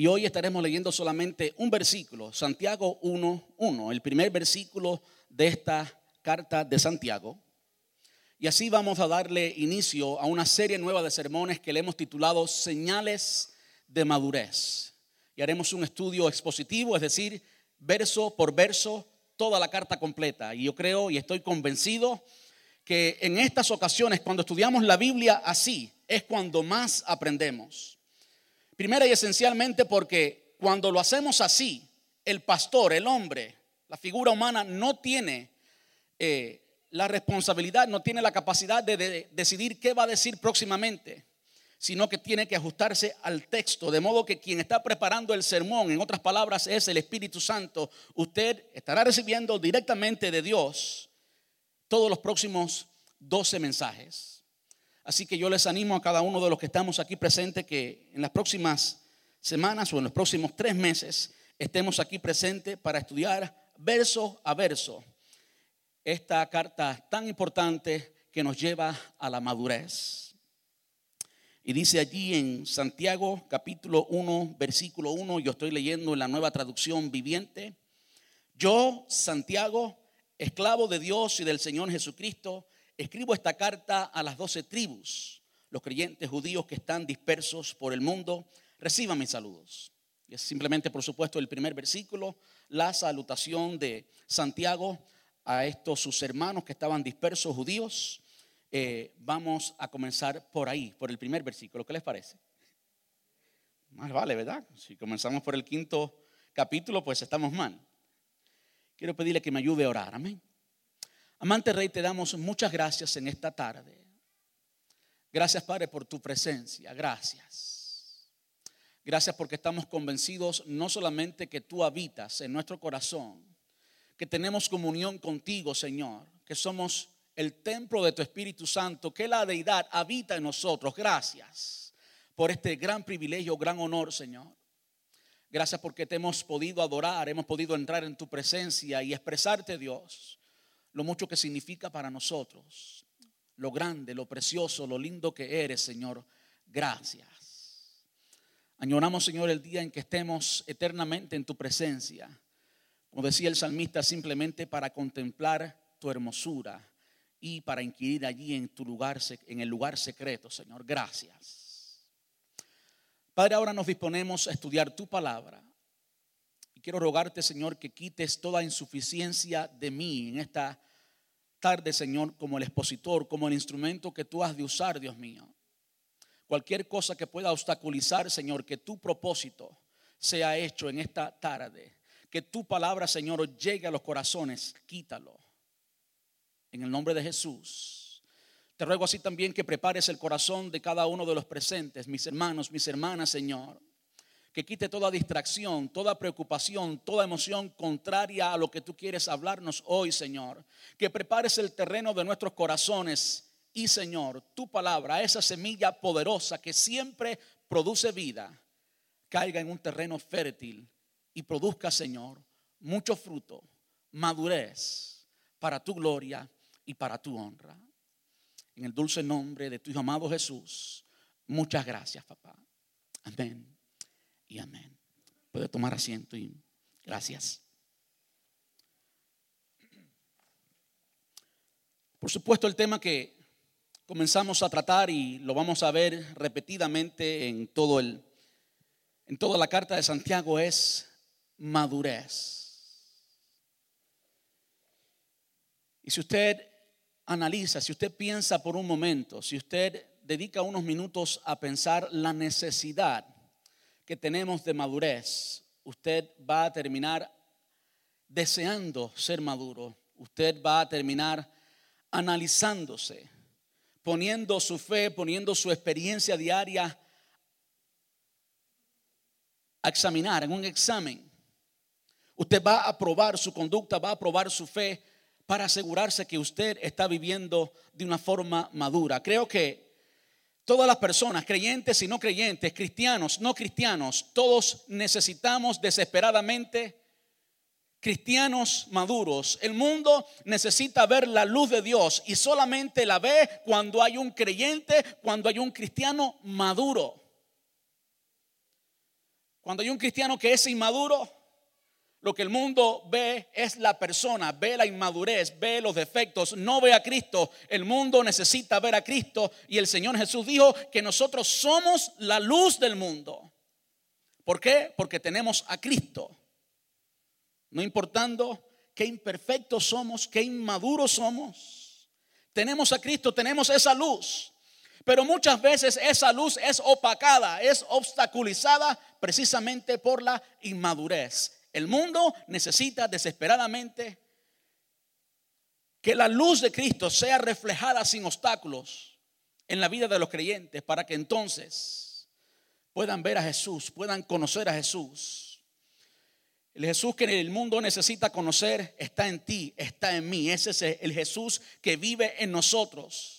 Y hoy estaremos leyendo solamente un versículo, Santiago 1.1, el primer versículo de esta carta de Santiago. Y así vamos a darle inicio a una serie nueva de sermones que le hemos titulado Señales de Madurez. Y haremos un estudio expositivo, es decir, verso por verso, toda la carta completa. Y yo creo y estoy convencido que en estas ocasiones, cuando estudiamos la Biblia así, es cuando más aprendemos. Primera y esencialmente porque cuando lo hacemos así, el pastor, el hombre, la figura humana no tiene eh, la responsabilidad, no tiene la capacidad de, decidir qué va a decir próximamente, sino que tiene que ajustarse al texto, de modo que quien está preparando el sermón, en otras palabras, es el Espíritu Santo. Usted estará recibiendo directamente de Dios todos los próximos 12 mensajes. Así que yo les animo a cada uno de los que estamos aquí presentes que en las próximas semanas o en los próximos tres meses estemos aquí presentes para estudiar verso a verso esta carta tan importante que nos lleva a la madurez. Y dice allí en Santiago capítulo 1, versículo 1, yo estoy leyendo en la nueva traducción viviente, yo, Santiago, esclavo de Dios y del Señor Jesucristo, escribo esta carta a las doce tribus, los creyentes judíos que están dispersos por el mundo, reciban mis saludos. Y es simplemente, por supuesto, el primer versículo, la salutación de Santiago a estos sus hermanos que estaban dispersos judíos. Eh, vamos a comenzar por ahí, por el primer versículo. ¿Qué les parece? Más vale, ¿verdad? Si comenzamos por el quinto capítulo, pues estamos mal. Quiero pedirle que me ayude a orar. Amén. Amante Rey, te damos muchas gracias en esta tarde. Gracias, Padre, por tu presencia. Gracias. Gracias porque estamos convencidos no solamente que tú habitas en nuestro corazón, que tenemos comunión contigo, Señor, que somos el templo de tu Espíritu Santo, que la deidad habita en nosotros. Gracias por este gran privilegio, gran honor, Señor. Gracias porque te hemos podido adorar, hemos podido entrar en tu presencia y expresarte, Dios, lo mucho que significa para nosotros, lo grande, lo precioso, lo lindo que eres, Señor. Gracias. Añoramos, Señor, el día en que estemos eternamente en tu presencia como decía el salmista, simplemente para contemplar tu hermosura y para inquirir allí en tu lugar, en el lugar secreto, Señor. Gracias. Padre, ahora nos disponemos a estudiar tu palabra. Quiero rogarte, Señor, que quites toda insuficiencia de mí en esta tarde, Señor, como el expositor, como el instrumento que tú has de usar, Dios mío. Cualquier cosa que pueda obstaculizar, Señor, que tu propósito sea hecho en esta tarde que tu palabra, Señor, llegue a los corazones, quítalo. En el nombre de Jesús. Te ruego así también que prepares el corazón de cada uno de los presentes, mis hermanos, mis hermanas, Señor. Que quite toda distracción, toda preocupación, toda emoción contraria a lo que tú quieres hablarnos hoy, Señor. Que prepares el terreno de nuestros corazones y, Señor, tu palabra, esa semilla poderosa que siempre produce vida, caiga en un terreno fértil y produzca, Señor, mucho fruto, madurez para tu gloria y para tu honra. En el dulce nombre de tu amado Jesús, muchas gracias, papá. Amén y amén. Puede tomar asiento y gracias. Por supuesto, el tema que comenzamos a tratar y lo vamos a ver repetidamente en todo el en toda la carta de Santiago es madurez. Y si usted analiza, si usted piensa por un momento, si usted dedica unos minutos a pensar la necesidad que tenemos de madurez, usted va a terminar deseando ser maduro. Usted va a terminar analizándose, poniendo su fe, poniendo su experiencia diaria a examinar en un examen. Usted va a probar su conducta, va a probar su fe para asegurarse que usted está viviendo de una forma madura. Creo que todas las personas, creyentes y no creyentes, cristianos, no cristianos, todos necesitamos desesperadamente cristianos maduros. El mundo necesita ver la luz de Dios y solamente la ve cuando hay un creyente, cuando hay un cristiano maduro. Cuando hay un cristiano que es inmaduro, lo que el mundo ve es la persona, ve la inmadurez, ve los defectos, no ve a Cristo. El mundo necesita ver a Cristo y el Señor Jesús dijo que nosotros somos la luz del mundo. ¿Por qué? Porque tenemos a Cristo. No importando qué imperfectos somos, qué inmaduros somos. Tenemos a Cristo, tenemos esa luz. Pero muchas veces esa luz es opacada, es obstaculizada precisamente por la inmadurez. El mundo necesita desesperadamente que la luz de Cristo sea reflejada sin obstáculos en la vida de los creyentes para que entonces puedan ver a Jesús, puedan conocer a Jesús el Jesús que el mundo necesita conocer está en ti, está en mí. Ese es el Jesús que vive en nosotros.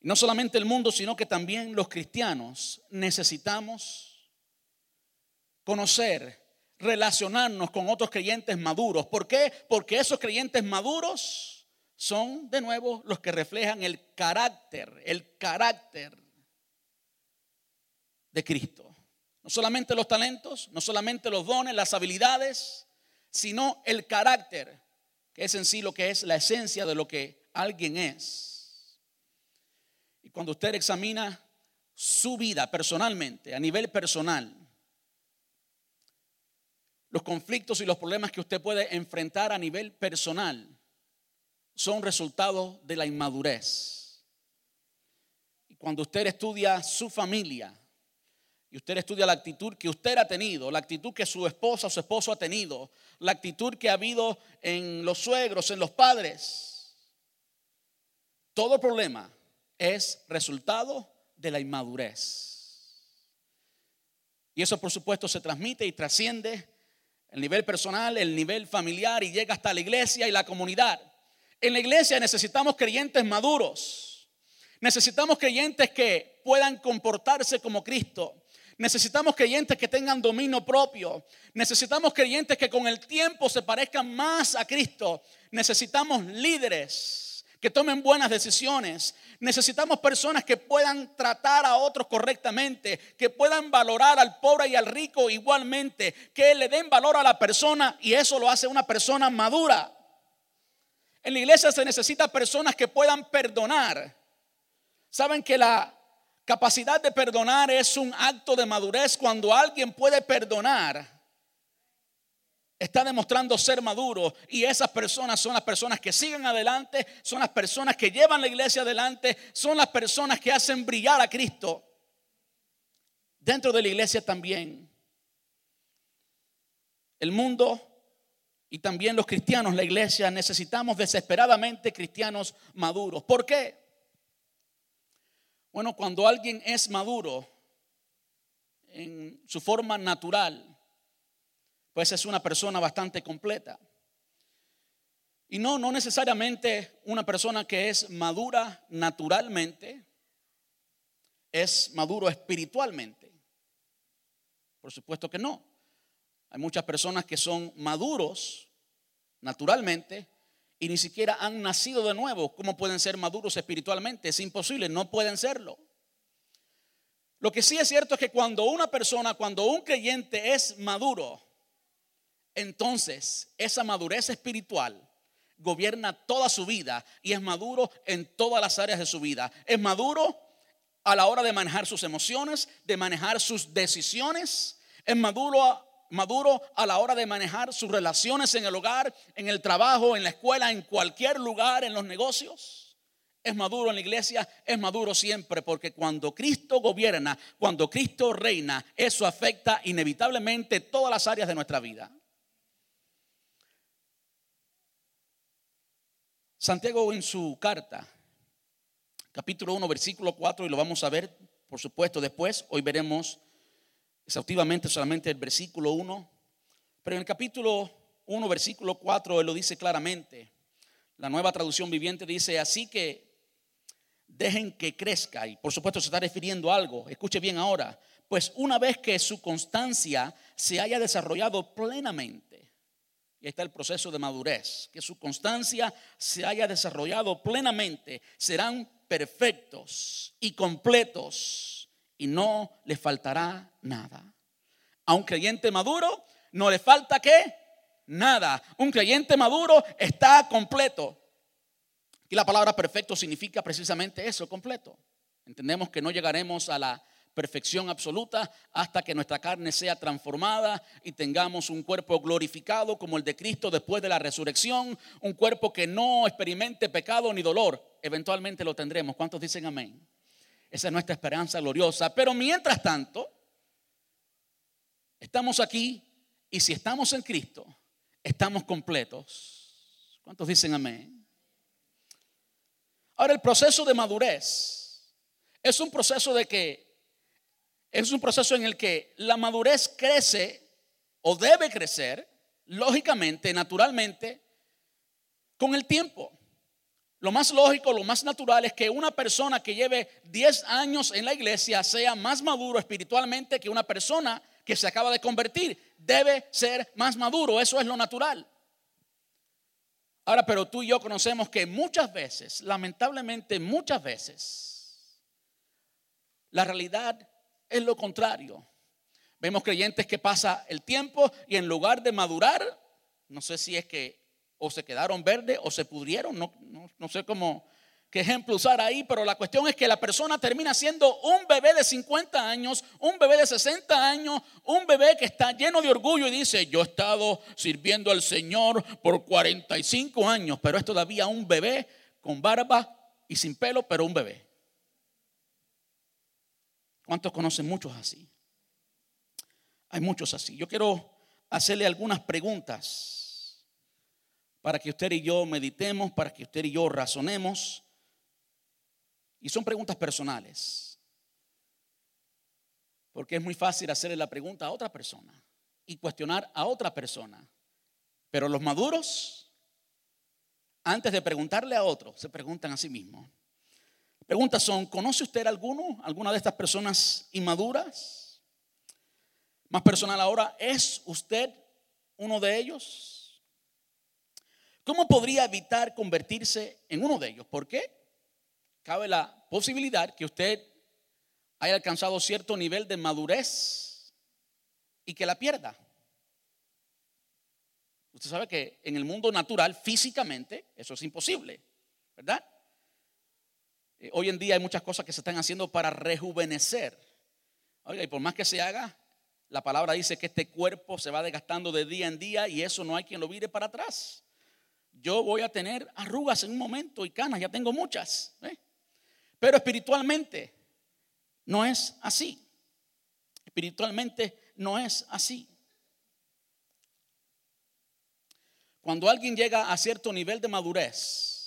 no solamente el mundo, sino que también los cristianos necesitamos conocer, relacionarnos con otros creyentes maduros. ¿Por qué? Porque esos creyentes maduros son de nuevo los que reflejan el carácter, el carácter de Cristo. No solamente los talentos, no solamente los dones, las habilidades, sino el carácter, que es en sí lo que es la esencia de lo que alguien es. Y cuando usted examina su vida personalmente, a nivel personal, los conflictos y los problemas que usted puede enfrentar a nivel personal son resultado de la inmadurez. Y cuando usted estudia su familia, y usted estudia la actitud que usted ha tenido, la actitud que su esposa o su esposo ha tenido, la actitud que ha habido en los suegros, en los padres. Todo problema es resultado de la inmadurez. Y eso por supuesto se transmite y trasciende el nivel personal, el nivel familiar y llega hasta la iglesia y la comunidad. En la iglesia necesitamos creyentes maduros. Necesitamos creyentes que puedan comportarse como Cristo. Necesitamos creyentes que tengan dominio propio. Necesitamos creyentes que con el tiempo se parezcan más a Cristo. Necesitamos líderes que tomen buenas decisiones. Necesitamos personas que puedan tratar a otros correctamente, que puedan valorar al pobre y al rico igualmente, que le den valor a la persona y eso lo hace una persona madura. En la iglesia se necesita personas que puedan perdonar. Saben que la Capacidad de perdonar es un acto de madurez. Cuando alguien puede perdonar, está demostrando ser maduro. Y esas personas son las personas que siguen adelante, son las personas que llevan la iglesia adelante, son las personas que hacen brillar a Cristo. Dentro de la iglesia también. El mundo y también los cristianos, la iglesia, necesitamos desesperadamente cristianos maduros. ¿Por qué? Bueno, cuando alguien es maduro en su forma natural, pues es una persona bastante completa. Y no, no necesariamente una persona que es madura naturalmente es maduro espiritualmente. Por supuesto que no. Hay muchas personas que son maduros naturalmente, y ni siquiera han nacido de nuevo, ¿cómo pueden ser maduros espiritualmente? Es imposible, no pueden serlo. Lo que sí es cierto es que cuando una persona, cuando un creyente es maduro, entonces esa madurez espiritual gobierna toda su vida y es maduro en todas las áreas de su vida. Es maduro a la hora de manejar sus emociones, de manejar sus decisiones, es maduro maduro a la hora de manejar sus relaciones en el hogar, en el trabajo, en la escuela, en cualquier lugar, en los negocios. Es maduro en la iglesia, es maduro siempre, porque cuando Cristo gobierna, cuando Cristo reina, eso afecta inevitablemente todas las áreas de nuestra vida. Santiago en su carta, capítulo 1, versículo 4, y lo vamos a ver, por supuesto, después, hoy veremos exhaustivamente solamente el versículo 1, pero en el capítulo 1, versículo 4, él lo dice claramente. La nueva traducción viviente dice, así que dejen que crezca, y por supuesto se está refiriendo a algo, escuche bien ahora, pues una vez que su constancia se haya desarrollado plenamente, y ahí está el proceso de madurez, que su constancia se haya desarrollado plenamente, serán perfectos y completos y no le faltará nada. A un creyente maduro no le falta qué? Nada. Un creyente maduro está completo. Y la palabra perfecto significa precisamente eso, completo. Entendemos que no llegaremos a la perfección absoluta hasta que nuestra carne sea transformada y tengamos un cuerpo glorificado como el de Cristo después de la resurrección, un cuerpo que no experimente pecado ni dolor. Eventualmente lo tendremos. ¿Cuántos dicen amén? Esa es nuestra esperanza gloriosa. Pero mientras tanto, estamos aquí y si estamos en Cristo, estamos completos. ¿Cuántos dicen amén? Ahora el proceso de madurez es un proceso de que es un proceso en el que la madurez crece o debe crecer, lógicamente, naturalmente, con el tiempo. Lo más lógico, lo más natural es que una persona que lleve 10 años en la iglesia sea más maduro espiritualmente que una persona que se acaba de convertir. Debe ser más maduro, eso es lo natural. Ahora, pero tú y yo conocemos que muchas veces, lamentablemente muchas veces, la realidad es lo contrario. Vemos creyentes que pasa el tiempo y en lugar de madurar, no sé si es que o se quedaron verdes o se pudrieron, no, no, sé cómo, qué ejemplo usar ahí, pero la cuestión es que la persona termina siendo un bebé de 50 años, un bebé de 60 años, un bebé que está lleno de orgullo y dice, yo he estado sirviendo al Señor por 45 años, pero es todavía un bebé con barba y sin pelo, pero un bebé. ¿Cuántos conocen muchos así? Hay muchos así. Yo quiero hacerle algunas preguntas para que usted y yo meditemos, para que usted y yo razonemos. Y son preguntas personales. Porque es muy fácil hacerle la pregunta a otra persona y cuestionar a otra persona. Pero los maduros, antes de preguntarle a otro, se preguntan a sí mismos. Preguntas son, ¿conoce usted alguno, alguna de estas personas inmaduras? Más personal ahora, ¿es usted uno de ellos? ¿Cómo podría evitar convertirse en uno de ellos? ¿Por qué? Cabe la posibilidad que usted haya alcanzado cierto nivel de madurez y que la pierda. Usted sabe que en el mundo natural, físicamente, eso es imposible, ¿verdad? Eh, hoy en día hay muchas cosas que se están haciendo para rejuvenecer. Oiga, y por más que se haga, la palabra dice que este cuerpo se va desgastando de día en día y eso no hay quien lo vire para atrás. Yo voy a tener arrugas en un momento y canas, ya tengo muchas. ¿eh? Pero espiritualmente no es así. Espiritualmente no es así. Cuando alguien llega a cierto nivel de madurez,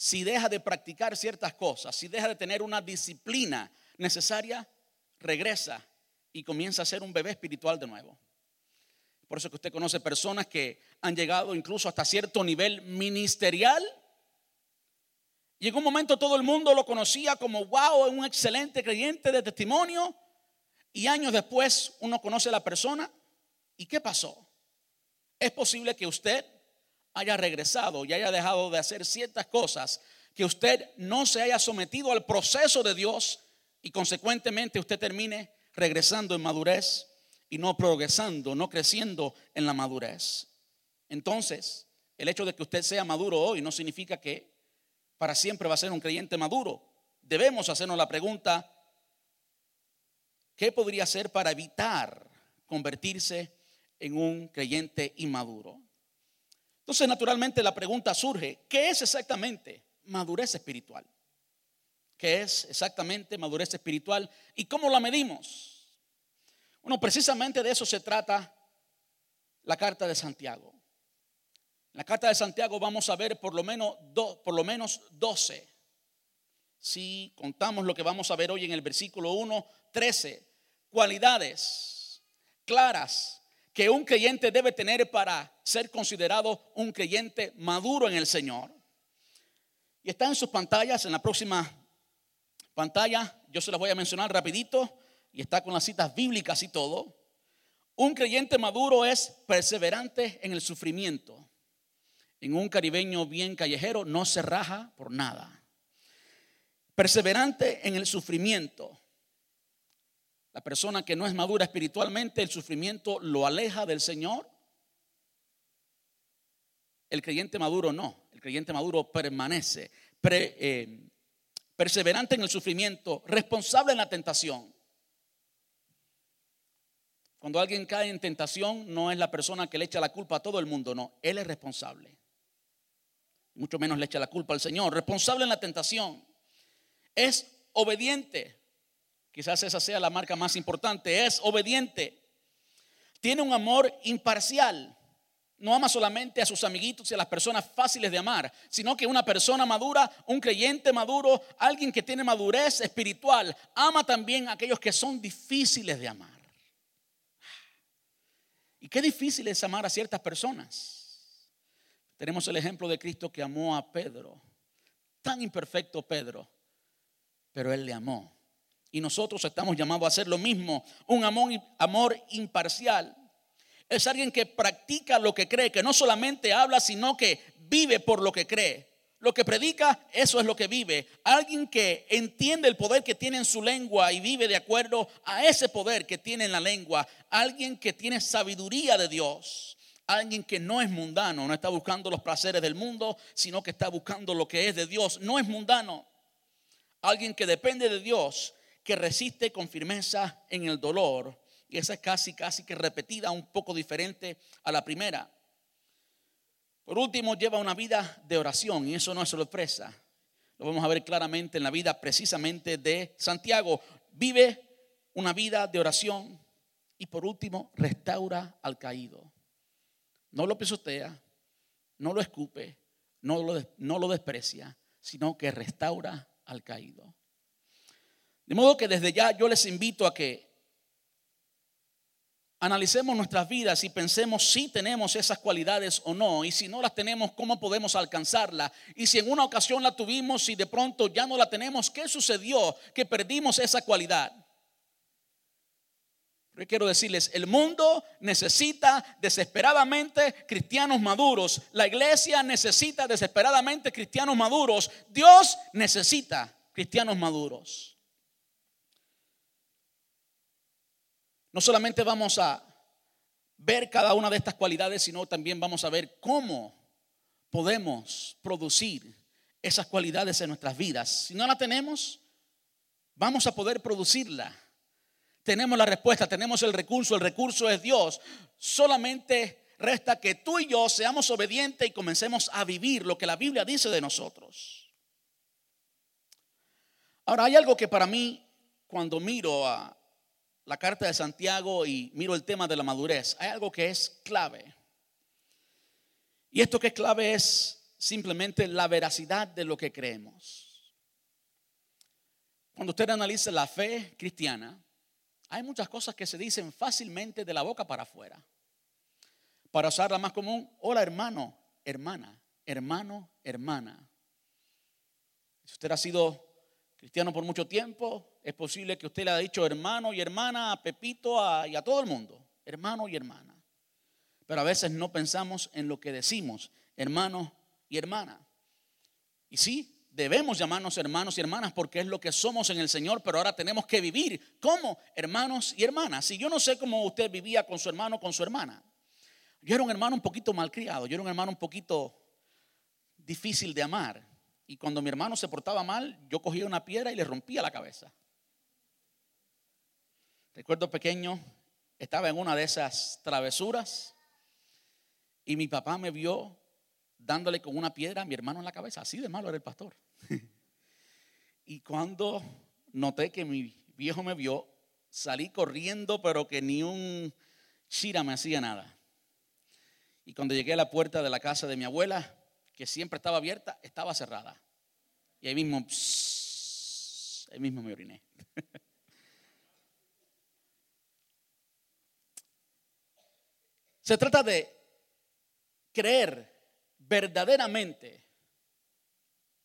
si deja de practicar ciertas cosas, si deja de tener una disciplina necesaria, regresa y comienza a ser un bebé espiritual de nuevo. Por eso que usted conoce personas que han llegado incluso hasta cierto nivel ministerial. Y en un momento todo el mundo lo conocía como, wow, un excelente creyente de testimonio. Y años después uno conoce a la persona. ¿Y qué pasó? Es posible que usted haya regresado y haya dejado de hacer ciertas cosas, que usted no se haya sometido al proceso de Dios y consecuentemente usted termine regresando en madurez y no progresando, no creciendo en la madurez. Entonces, el hecho de que usted sea maduro hoy no significa que para siempre va a ser un creyente maduro. Debemos hacernos la pregunta, ¿qué podría hacer para evitar convertirse en un creyente inmaduro? Entonces, naturalmente, la pregunta surge, ¿qué es exactamente madurez espiritual? ¿Qué es exactamente madurez espiritual y cómo la medimos? Bueno, precisamente de eso se trata la carta de Santiago. En la carta de Santiago vamos a ver por lo menos, por lo menos 12. Si contamos lo que vamos a ver hoy en el versículo 1, 13 cualidades claras que un creyente debe tener para ser considerado un creyente maduro en el Señor. Y está en sus pantallas, en la próxima pantalla, yo se las voy a mencionar rapidito, y está con las citas bíblicas y todo. Un creyente maduro es perseverante en el sufrimiento. En un caribeño bien callejero no se raja por nada. Perseverante en el sufrimiento. La persona que no es madura espiritualmente, el sufrimiento lo aleja del Señor. El creyente maduro no, el creyente maduro permanece, eh, perseverante en el sufrimiento, responsable en la tentación. Cuando alguien cae en tentación, no es la persona que le echa la culpa a todo el mundo, no, él es responsable. Mucho menos le echa la culpa al Señor. Responsable en la tentación. Es obediente. Quizás esa sea la marca más importante. Es obediente. Tiene un amor imparcial. No ama solamente a sus amiguitos y a las personas fáciles de amar, sino que una persona madura, un creyente maduro, alguien que tiene madurez espiritual, ama también a aquellos que son difíciles de amar. Y qué difícil es amar a ciertas personas. Tenemos el ejemplo de Cristo que amó a Pedro. Tan imperfecto Pedro, pero él le amó. Y nosotros estamos llamados a hacer lo mismo, un amor, amor imparcial. Es alguien que practica lo que cree, que no solamente habla, sino que vive por lo que cree. Lo que predica, eso es lo que vive. Alguien que entiende el poder que tiene en su lengua y vive de acuerdo a ese poder que tiene en la lengua. Alguien que tiene sabiduría de Dios. Alguien que no es mundano, no está buscando los placeres del mundo, sino que está buscando lo que es de Dios. No es mundano. Alguien que depende de Dios, que resiste con firmeza en el dolor. Y esa es casi, casi que repetida, un poco diferente a la primera. Por último, lleva una vida de oración y eso no es sorpresa. Lo vamos a ver claramente en la vida precisamente de Santiago. Vive una vida de oración y por último, restaura al caído. No lo pisotea, no lo escupe, no lo, no lo desprecia, sino que restaura al caído. De modo que desde ya yo les invito a que analicemos nuestras vidas y pensemos si tenemos esas cualidades o no, y si no las tenemos, cómo podemos alcanzarla, y si en una ocasión la tuvimos y de pronto ya no la tenemos, ¿qué sucedió que perdimos esa cualidad? Pero quiero decirles, el mundo necesita desesperadamente cristianos maduros, la iglesia necesita desesperadamente cristianos maduros, Dios necesita cristianos maduros. No solamente vamos a ver cada una de estas cualidades, sino también vamos a ver cómo podemos producir esas cualidades en nuestras vidas. Si no la tenemos, vamos a poder producirla. Tenemos la respuesta, tenemos el recurso, el recurso es Dios. Solamente resta que tú y yo seamos obedientes y comencemos a vivir lo que la Biblia dice de nosotros. Ahora, hay algo que para mí, cuando miro a, la carta de Santiago y miro el tema de la madurez, hay algo que es clave. Y esto que es clave es simplemente la veracidad de lo que creemos. Cuando usted analiza la fe cristiana, hay muchas cosas que se dicen fácilmente de la boca para afuera. Para usar la más común, hola hermano, hermana, hermano, hermana. Si usted ha sido cristiano por mucho tiempo, es posible que usted le haya dicho hermano y hermana a Pepito y a todo el mundo, hermano y hermana. Pero a veces no pensamos en lo que decimos, hermano y hermana. Y sí, debemos llamarnos hermanos y hermanas porque es lo que somos en el Señor, pero ahora tenemos que vivir como hermanos y hermanas. Si yo no sé cómo usted vivía con su hermano, con su hermana. Yo era un hermano un poquito malcriado, yo era un hermano un poquito difícil de amar. Y cuando mi hermano se portaba mal, yo cogía una piedra y le rompía la cabeza. Recuerdo pequeño, estaba en una de esas travesuras y mi papá me vio dándole con una piedra a mi hermano en la cabeza. Así de malo era el pastor. y cuando noté que mi viejo me vio, salí corriendo, pero que ni un chira me hacía nada. Y cuando llegué a la puerta de la casa de mi abuela, que siempre estaba abierta, estaba cerrada. Y ahí mismo, ahí mismo me oriné. Se trata de creer verdaderamente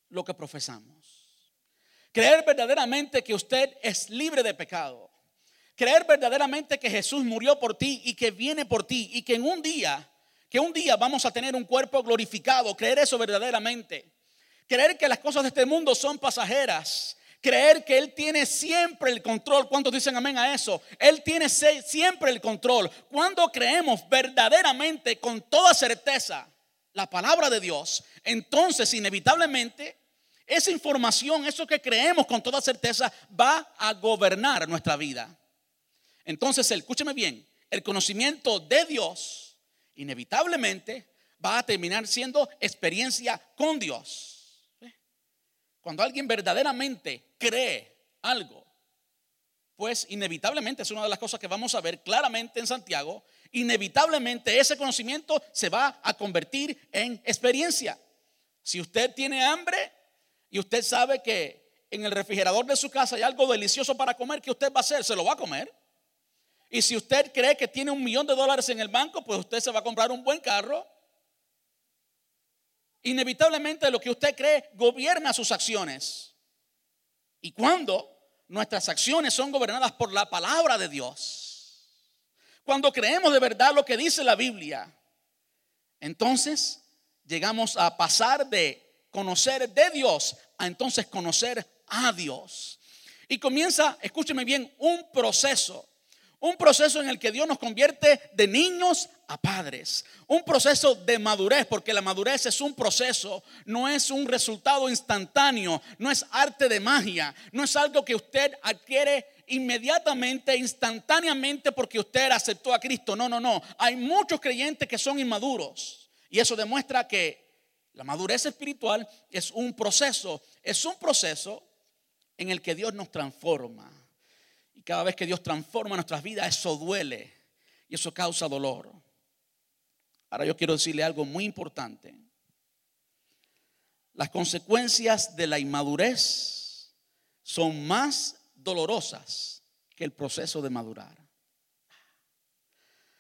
lo que profesamos. Creer verdaderamente que usted es libre de pecado. Creer verdaderamente que Jesús murió por ti y que viene por ti y que en un día, que un día vamos a tener un cuerpo glorificado. Creer eso verdaderamente. Creer que las cosas de este mundo son pasajeras creer que Él tiene siempre el control. ¿Cuántos dicen amén a eso? Él tiene siempre el control. Cuando creemos verdaderamente, con toda certeza, la palabra de Dios, entonces inevitablemente esa información, eso que creemos con toda certeza, va a gobernar nuestra vida. Entonces, escúcheme bien, el conocimiento de Dios inevitablemente va a terminar siendo experiencia con Dios. Cuando alguien verdaderamente cree algo, pues inevitablemente es una de las cosas que vamos a ver claramente en Santiago, inevitablemente ese conocimiento se va a convertir en experiencia. Si usted tiene hambre y usted sabe que en el refrigerador de su casa hay algo delicioso para comer, ¿qué usted va a hacer? Se lo va a comer. Y si usted cree que tiene un millón de dólares en el banco, pues usted se va a comprar un buen carro inevitablemente lo que usted cree gobierna sus acciones. Y cuando nuestras acciones son gobernadas por la palabra de Dios, cuando creemos de verdad lo que dice la Biblia, entonces llegamos a pasar de conocer de Dios a entonces conocer a Dios. Y comienza, escúcheme bien, un proceso un proceso en el que Dios nos convierte de niños a padres. Un proceso de madurez, porque la madurez es un proceso, no es un resultado instantáneo, no es arte de magia, no es algo que usted adquiere inmediatamente, instantáneamente porque usted aceptó a Cristo. No, no, no. Hay muchos creyentes que son inmaduros. Y eso demuestra que la madurez espiritual es un proceso, es un proceso en el que Dios nos transforma cada vez que Dios transforma nuestras vidas, eso duele y eso causa dolor. Ahora yo quiero decirle algo muy importante. Las consecuencias de la inmadurez son más dolorosas que el proceso de madurar.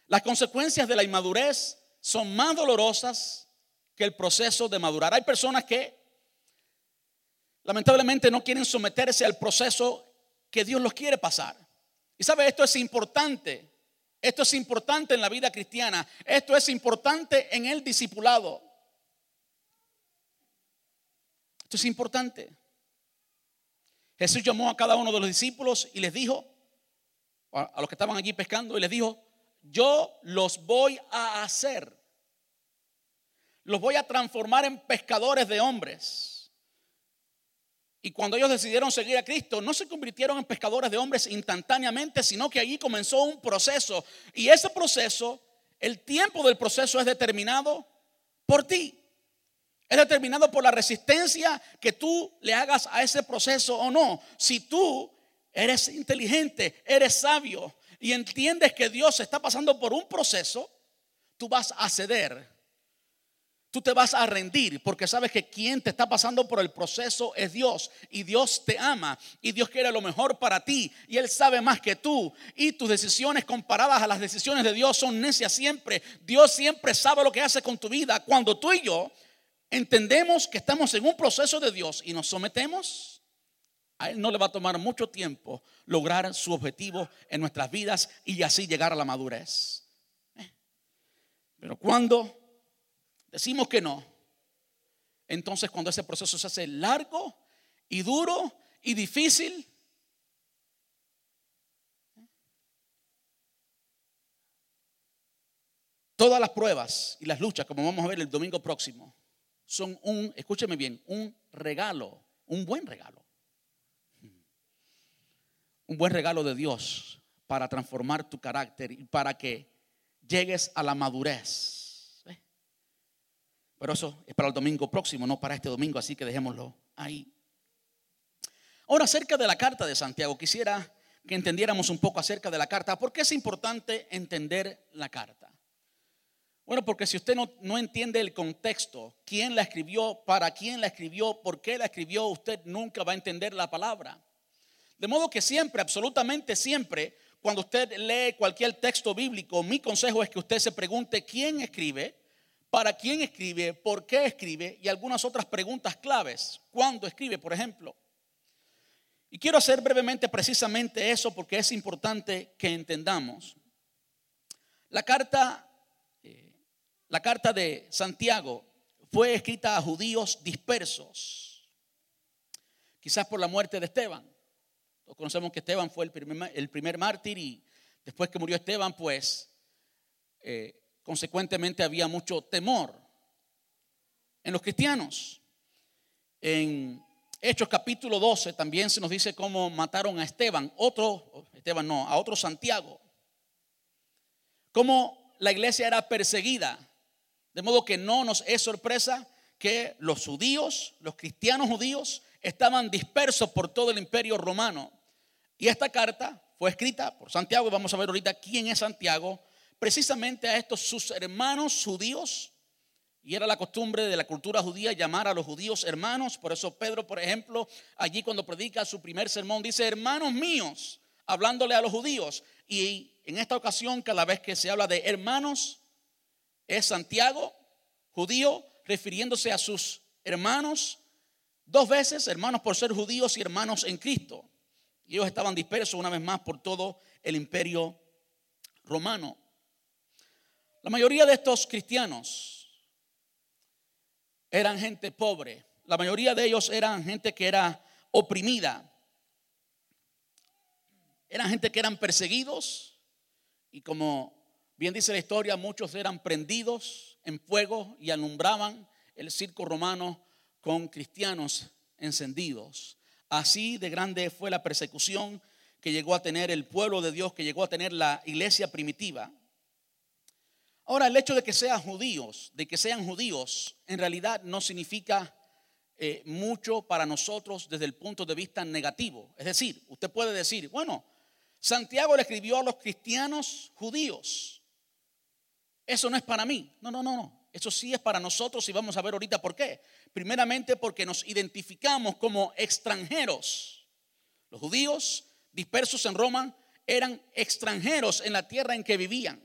Las consecuencias de la inmadurez son más dolorosas que el proceso de madurar. Hay personas que lamentablemente no quieren someterse al proceso que Dios los quiere pasar. Y sabe, esto es importante. Esto es importante en la vida cristiana. Esto es importante en el discipulado. Esto es importante. Jesús llamó a cada uno de los discípulos y les dijo, a los que estaban allí pescando, y les dijo, yo los voy a hacer. Los voy a transformar en pescadores de hombres. Y cuando ellos decidieron seguir a Cristo, no se convirtieron en pescadores de hombres instantáneamente, sino que allí comenzó un proceso. Y ese proceso, el tiempo del proceso es determinado por ti. Es determinado por la resistencia que tú le hagas a ese proceso o no. Si tú eres inteligente, eres sabio y entiendes que Dios está pasando por un proceso, tú vas a ceder Tú te vas a rendir porque sabes que quien te está pasando por el proceso es Dios y Dios te ama y Dios quiere lo mejor para ti y Él sabe más que tú y tus decisiones comparadas a las decisiones de Dios son necias siempre. Dios siempre sabe lo que hace con tu vida. Cuando tú y yo entendemos que estamos en un proceso de Dios y nos sometemos, a Él no le va a tomar mucho tiempo lograr su objetivo en nuestras vidas y así llegar a la madurez. ¿Eh? Pero cuando decimos que no, entonces cuando ese proceso se hace largo y duro y difícil, todas las pruebas y las luchas, como vamos a ver el domingo próximo, son un, escúcheme bien, un regalo, un buen regalo. Un buen regalo de Dios para transformar tu carácter y para que llegues a la madurez pero eso es para el domingo próximo, no para este domingo, así que dejémoslo ahí. Ahora, acerca de la carta de Santiago, quisiera que entendiéramos un poco acerca de la carta. ¿Por qué es importante entender la carta? Bueno, porque si usted no, no, entiende el contexto, quién la escribió, para quién la escribió, por qué la escribió, usted nunca va a entender la palabra. De modo que siempre, absolutamente siempre, cuando usted lee cualquier texto bíblico, mi consejo es que usted se pregunte quién escribe, para quién escribe, por qué escribe y algunas otras preguntas claves. ¿Cuándo escribe, por ejemplo? Y quiero hacer brevemente precisamente eso porque es importante que entendamos. La carta, eh, la carta de Santiago fue escrita a judíos dispersos quizás por la muerte de Esteban. Todos conocemos que Esteban fue el primer, mártir y después que murió Esteban, pues eh, consecuentemente había mucho temor en los cristianos. En Hechos capítulo 12 también se nos dice cómo mataron a Esteban, otro, Esteban no, a otro Santiago. Cómo la iglesia era perseguida. De modo que no nos es sorpresa que los judíos, los cristianos judíos, estaban dispersos por todo el imperio romano. Y esta carta fue escrita por Santiago, y vamos a ver ahorita quién es Santiago, precisamente a estos sus hermanos judíos. Y era la costumbre de la cultura judía llamar a los judíos hermanos. Por eso Pedro, por ejemplo, allí cuando predica su primer sermón, dice, hermanos míos, hablándole a los judíos. Y en esta ocasión, cada vez que se habla de hermanos, es Santiago, judío, refiriéndose a sus hermanos, dos veces, hermanos por ser judíos y hermanos en Cristo. Y ellos estaban dispersos una vez más por todo el imperio romano. La mayoría de estos cristianos eran gente pobre. La mayoría de ellos eran gente que era oprimida. Eran gente que eran perseguidos. Y como bien dice la historia, muchos eran prendidos en fuego y alumbraban el circo romano con cristianos encendidos. Así de grande fue la persecución que llegó a tener el pueblo de Dios, que llegó a tener la iglesia primitiva. Ahora, el hecho de que sean judíos, de que sean judíos, en realidad no significa eh, mucho para nosotros desde el punto de vista negativo. Es decir, usted puede decir, bueno, Santiago le escribió a los cristianos judíos. Eso no es para mí. No, no, no, no. Eso sí es para nosotros y vamos a ver ahorita por qué. Primeramente porque nos identificamos como extranjeros. Los judíos dispersos en Roma eran extranjeros en la tierra en que vivían.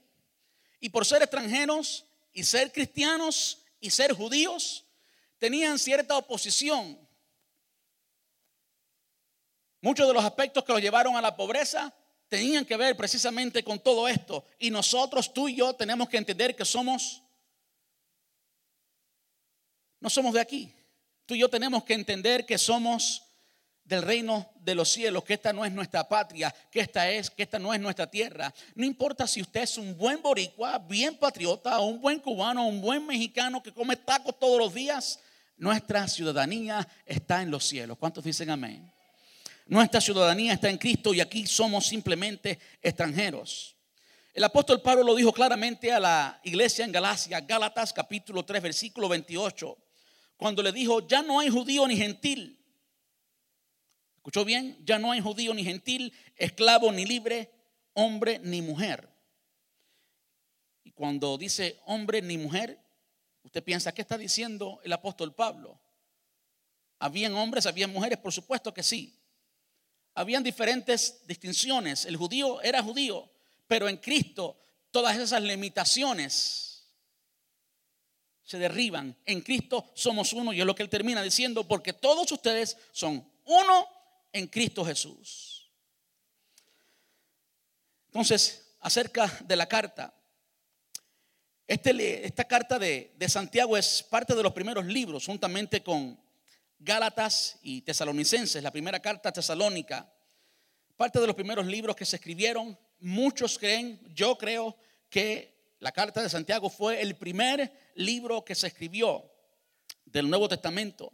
Y por ser extranjeros y ser cristianos y ser judíos, tenían cierta oposición. Muchos de los aspectos que los llevaron a la pobreza tenían que ver precisamente con todo esto. Y nosotros, tú y yo, tenemos que entender que somos, no somos de aquí. Tú y yo tenemos que entender que somos del reino de los cielos, que esta no es nuestra patria, que esta es, que esta no es nuestra tierra. No importa si usted es un buen boricua, bien patriota, un buen cubano, un buen mexicano que come tacos todos los días, nuestra ciudadanía está en los cielos. ¿Cuántos dicen amén? Nuestra ciudadanía está en Cristo y aquí somos simplemente extranjeros. El apóstol Pablo lo dijo claramente a la iglesia en Galacia, Gálatas capítulo 3, versículo 28, cuando le dijo, ya no hay judío ni gentil ¿Escuchó bien? Ya no hay judío ni gentil, esclavo ni libre, hombre ni mujer. Y cuando dice hombre ni mujer, usted piensa, ¿qué está diciendo el apóstol Pablo? ¿Habían hombres, habían mujeres? Por supuesto que sí. Habían diferentes distinciones. El judío era judío, pero en Cristo todas esas limitaciones se derriban. En Cristo somos uno y es lo que él termina diciendo, porque todos ustedes son uno en Cristo Jesús. Entonces, acerca de la carta, este, esta carta de, de Santiago es parte de los primeros libros, juntamente con Gálatas y Tesalonicenses, la primera carta tesalónica, parte de los primeros libros que se escribieron. Muchos creen, yo creo que la carta de Santiago fue el primer libro que se escribió del Nuevo Testamento.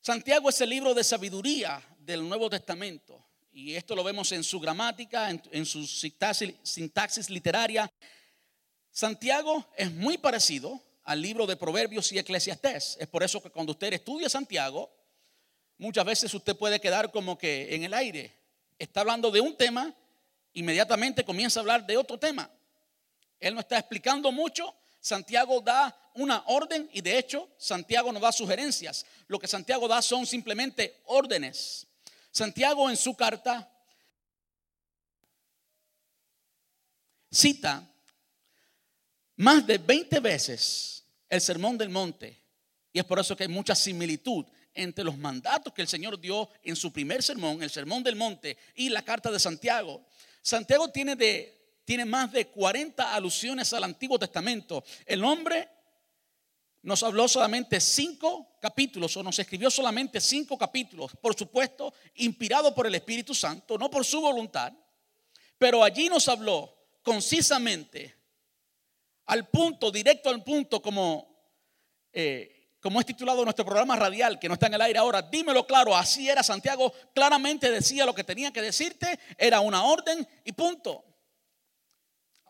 Santiago es el libro de sabiduría del Nuevo Testamento. Y esto lo vemos en su gramática, en, su sintaxis, literaria. Santiago es muy parecido al libro de Proverbios y Eclesiastés. Es por eso que cuando usted estudia Santiago, muchas veces usted puede quedar como que en el aire. Está hablando de un tema, inmediatamente comienza a hablar de otro tema. Él no está explicando mucho, Santiago da una orden y de hecho Santiago no da sugerencias. Lo que Santiago da son simplemente órdenes. Santiago en su carta cita más de 20 veces el sermón del monte y es por eso que hay mucha similitud entre los mandatos que el Señor dio en su primer sermón, el sermón del monte y la carta de Santiago. Santiago tiene de tiene más de 40 alusiones al Antiguo Testamento. El hombre nos habló solamente cinco capítulos o nos escribió solamente cinco capítulos, por supuesto, inspirado por el Espíritu Santo, no por su voluntad, pero allí nos habló concisamente, al punto, directo al punto, como, eh, como es titulado nuestro programa radial, que no está en el aire ahora, dímelo claro, así era Santiago, claramente decía lo que tenía que decirte, era una orden y punto.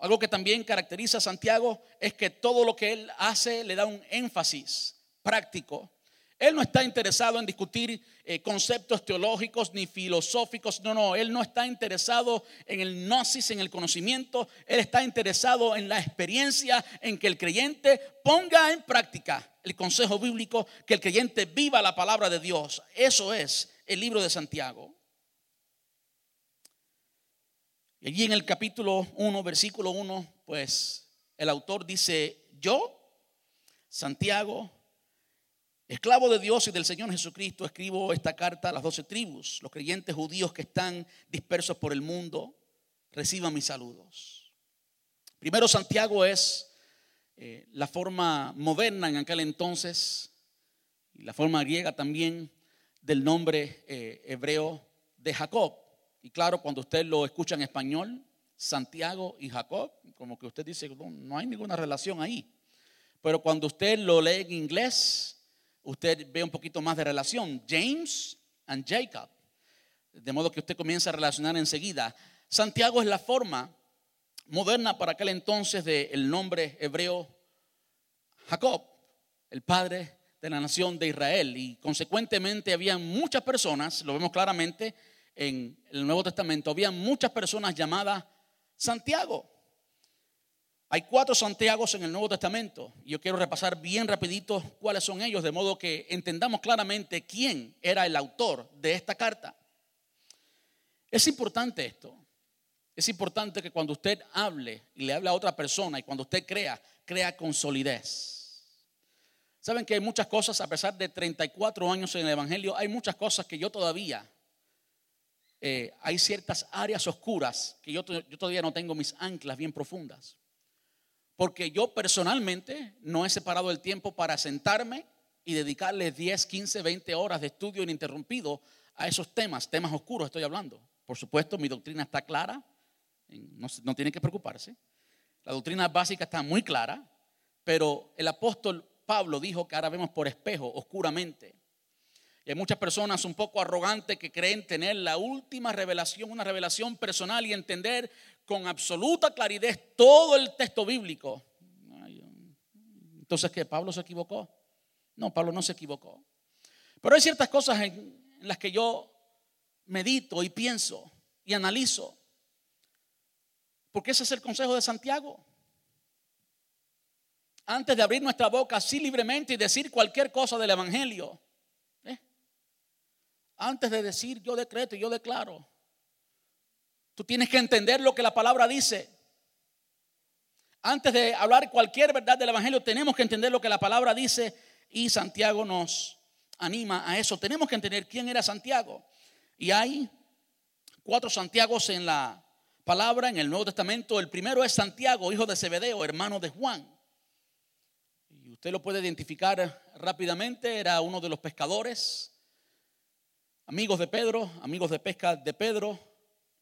Algo que también caracteriza a Santiago es que todo lo que él hace le da un énfasis práctico. Él no está interesado en discutir eh, conceptos teológicos ni filosóficos, no, no, él no está interesado en el gnosis, en el conocimiento, él está interesado en la experiencia, en que el creyente ponga en práctica el consejo bíblico, que el creyente viva la palabra de Dios. Eso es el libro de Santiago. Y allí en el capítulo 1, versículo 1, pues el autor dice, yo, Santiago, esclavo de Dios y del Señor Jesucristo, escribo esta carta a las doce tribus, los creyentes judíos que están dispersos por el mundo, reciban mis saludos. Primero, Santiago es eh, la forma moderna en aquel entonces, y la forma griega también, del nombre eh, hebreo de Jacob. Y claro, cuando usted lo escucha en español, Santiago y Jacob, como que usted dice, no, hay ninguna relación ahí. Pero cuando usted lo lee en inglés, usted ve un poquito más de relación. James and Jacob. De modo que usted comienza a relacionar enseguida. Santiago es la forma moderna para aquel entonces del nombre hebreo Jacob, el padre de la nación de Israel. Y consecuentemente había muchas personas, lo vemos claramente, en el Nuevo Testamento, había muchas personas llamadas Santiago. Hay cuatro Santiagos en el Nuevo Testamento. Yo quiero repasar bien rapidito cuáles son ellos, de modo que entendamos claramente quién era el autor de esta carta. Es importante esto. Es importante que cuando usted hable y le hable a otra persona y cuando usted crea, crea con solidez. Saben que hay muchas cosas, a pesar de 34 años en el Evangelio, hay muchas cosas que yo todavía eh, hay ciertas áreas oscuras que yo, yo todavía no tengo mis anclas bien profundas. Porque yo personalmente no he separado el tiempo para sentarme y dedicarle 10, 15, 20 horas de estudio ininterrumpido a esos temas, temas oscuros estoy hablando. Por supuesto, mi doctrina está clara, no, no tiene que preocuparse. La doctrina básica está muy clara, pero el apóstol Pablo dijo que ahora vemos por espejo, oscuramente. Y hay muchas personas un poco arrogantes que creen tener la última revelación, una revelación personal y entender con absoluta claridad todo el texto bíblico. Entonces, ¿qué? ¿Pablo se equivocó? No, Pablo no se equivocó. Pero hay ciertas cosas en, las que yo medito y pienso y analizo. Porque ese es el consejo de Santiago. Antes de abrir nuestra boca así libremente y decir cualquier cosa del Evangelio, antes de decir yo decreto y yo declaro, tú tienes que entender lo que la palabra dice. Antes de hablar cualquier verdad del Evangelio, tenemos que entender lo que la palabra dice y Santiago nos anima a eso. Tenemos que entender quién era Santiago. Y hay cuatro Santiagos en la palabra, en el Nuevo Testamento. El primero es Santiago, hijo de Zebedeo, hermano de Juan. Y usted lo puede identificar rápidamente, era uno de los pescadores amigos de Pedro, amigos de pesca de Pedro,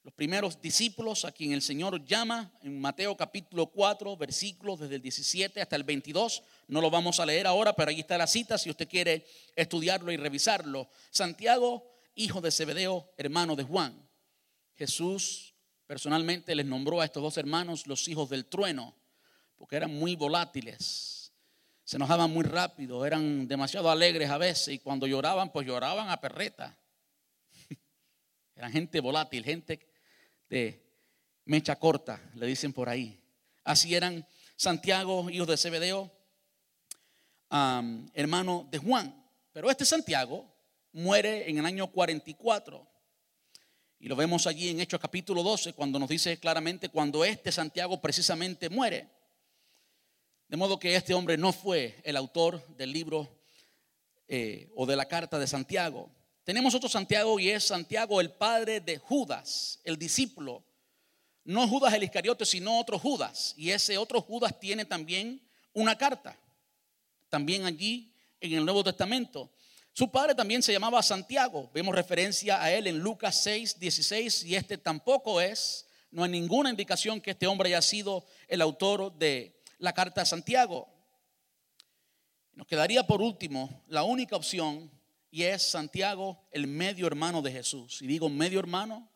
los primeros discípulos a quien el Señor llama en Mateo capítulo 4, versículos desde el 17 hasta el 22. No lo vamos a leer ahora, pero ahí está la cita si usted quiere estudiarlo y revisarlo. Santiago, hijo de Zebedeo, hermano de Juan. Jesús personalmente les nombró a estos dos hermanos los hijos del trueno, porque eran muy volátiles. Se enojaban muy rápido, eran demasiado alegres a veces y cuando lloraban, pues lloraban a perreta. Eran gente volátil, gente de mecha corta, le dicen por ahí. Así eran Santiago, hijos de Zebedeo, hermano de Juan. Pero este Santiago muere en el año 44. Y lo vemos allí en Hechos capítulo 12, cuando nos dice claramente cuando este Santiago precisamente muere. De modo que este hombre no fue el autor del libro eh, o de la carta de Santiago. Tenemos otro Santiago y es Santiago, el padre de Judas, el discípulo. No Judas el Iscariote, sino otro Judas. Y ese otro Judas tiene también una carta. también allí en el Nuevo Testamento. Su padre también se llamaba Santiago. Vemos referencia a él en Lucas 6, 16 y este tampoco es, no hay ninguna indicación que este hombre haya sido el autor de la carta de Santiago. Nos quedaría por último la única opción y es Santiago, el medio hermano de Jesús. Y digo medio hermano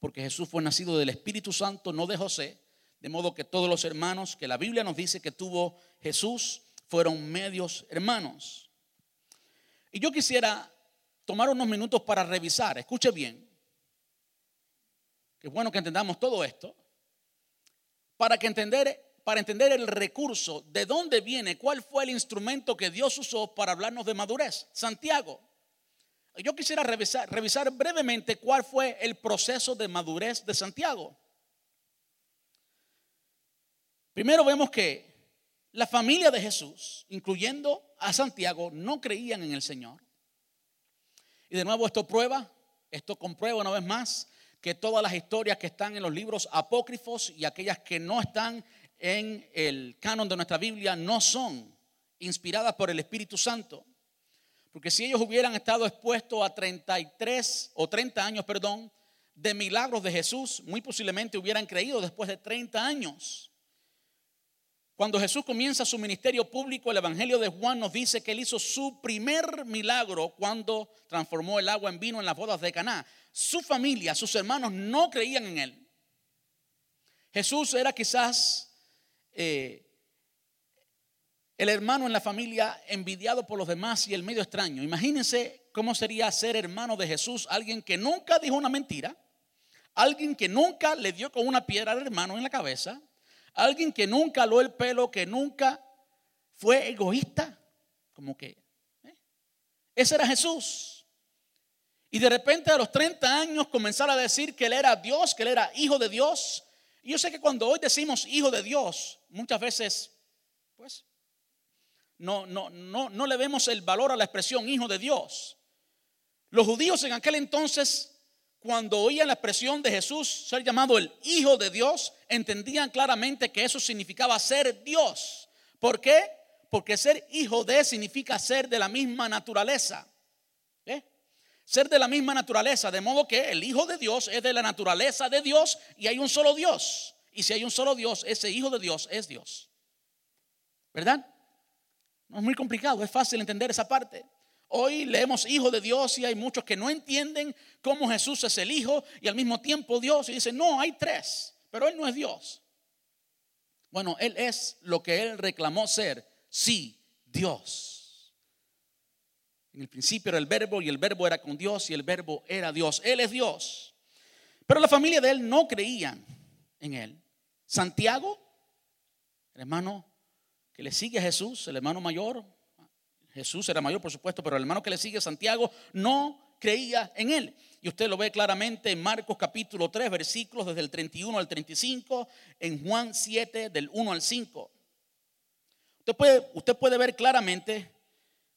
porque Jesús fue nacido del Espíritu Santo, no de José, de modo que todos los hermanos que la Biblia nos dice que tuvo Jesús fueron medios hermanos. Y yo quisiera tomar unos minutos para revisar, escuche bien, que es bueno que entendamos todo esto, para que entender para entender el recurso, de dónde viene, cuál fue el instrumento que Dios usó para hablarnos de madurez. Santiago. Yo quisiera revisar, brevemente cuál fue el proceso de madurez de Santiago. Primero vemos que la familia de Jesús, incluyendo a Santiago, no creían en el Señor. Y de nuevo esto prueba, esto comprueba una vez más que todas las historias que están en los libros apócrifos y aquellas que no están en el canon de nuestra Biblia no son inspiradas por el Espíritu Santo. Porque si ellos hubieran estado expuestos a 33 o 30 años, perdón, de milagros de Jesús, muy posiblemente hubieran creído después de 30 años. Cuando Jesús comienza su ministerio público, el Evangelio de Juan nos dice que él hizo su primer milagro cuando transformó el agua en vino en las bodas de Caná. Su familia, sus hermanos no creían en él. Jesús era quizás eh, el hermano en la familia envidiado por los demás y el medio extraño. Imagínense cómo sería ser hermano de Jesús, alguien que nunca dijo una mentira, alguien que nunca le dio con una piedra al hermano en la cabeza, Alguien que nunca aló el pelo, que nunca fue egoísta, como que. ¿eh? Ese era Jesús. Y de repente a los 30 años comenzar a decir que él era Dios, que él era hijo de Dios. Y yo sé que cuando hoy decimos hijo de Dios, muchas veces, pues, no, no, no, no le vemos el valor a la expresión hijo de Dios. Los judíos en aquel entonces cuando oían la expresión de Jesús ser llamado el Hijo de Dios, entendían claramente que eso significaba ser Dios. ¿Por qué? Porque ser hijo de significa ser de la misma naturaleza. ¿Eh? Ser de la misma naturaleza, de modo que el Hijo de Dios es de la naturaleza de Dios y hay un solo Dios. Y si hay un solo Dios, ese Hijo de Dios es Dios. ¿Verdad? No es muy complicado, es fácil entender esa parte. Hoy leemos Hijo de Dios y hay muchos que no entienden cómo Jesús es el Hijo y al mismo tiempo Dios y dicen, no, hay tres, pero Él no es Dios. Bueno, Él es lo que Él reclamó ser, sí, Dios. En el principio era el verbo y el verbo era con Dios y el verbo era Dios. Él es Dios. Pero la familia de Él no creían en Él. Santiago, hermano que le sigue a Jesús, el hermano mayor, Jesús era mayor, por supuesto, pero el hermano que le sigue, Santiago, no creía en él. Y usted lo ve claramente en Marcos capítulo 3, versículos desde el 31 al 35, en Juan 7, del 1 al 5. Usted puede, usted puede ver claramente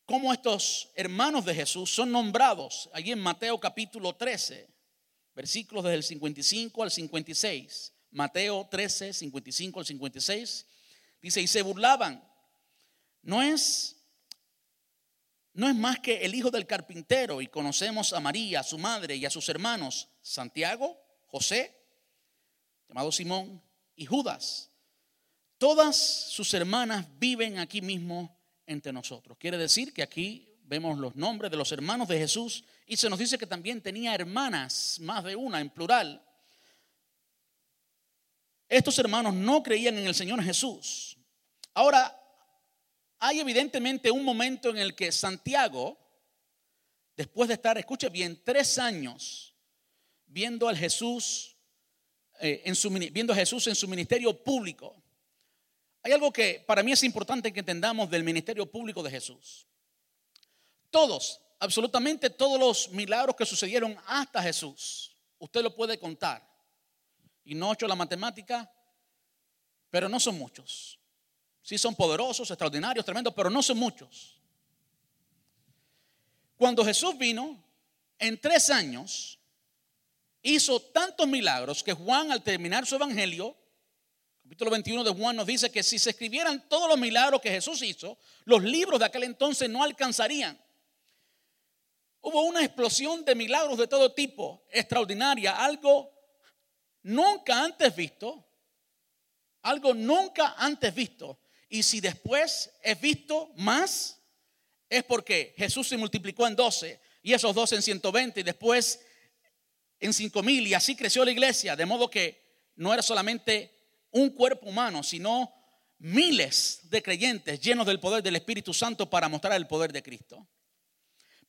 cómo estos hermanos de Jesús son nombrados allí en Mateo capítulo 13, versículos desde el 55 al 56. Mateo 13, 55 al 56. Dice, y se burlaban. No es no es más que el hijo del carpintero y conocemos a María, a su madre y a sus hermanos, Santiago, José, llamado Simón, y Judas. Todas sus hermanas viven aquí mismo entre nosotros. Quiere decir que aquí vemos los nombres de los hermanos de Jesús y se nos dice que también tenía hermanas, más de una en plural. Estos hermanos no creían en el Señor Jesús. Ahora, hay evidentemente un momento en el que Santiago, después de estar, escuche bien, tres años viendo al Jesús, eh, en su, viendo a Jesús en su ministerio público, hay algo que para mí es importante que entendamos del ministerio público de Jesús. Todos, absolutamente todos los milagros que sucedieron hasta Jesús, usted lo puede contar. Y no he hecho la matemática, pero no son muchos. Sí son poderosos, extraordinarios, tremendos, pero no son muchos. Cuando Jesús vino, en tres años, hizo tantos milagros que Juan al terminar su evangelio, capítulo 21 de Juan nos dice que si se escribieran todos los milagros que Jesús hizo, los libros de aquel entonces no alcanzarían. Hubo una explosión de milagros de todo tipo, extraordinaria, algo nunca antes visto, algo nunca antes visto. Y si después es visto más, es porque Jesús se multiplicó en 12 y esos 12 en 120 y después en 5 mil y así creció la iglesia, de modo que no era solamente un cuerpo humano, sino miles de creyentes llenos del poder del Espíritu Santo para mostrar el poder de Cristo.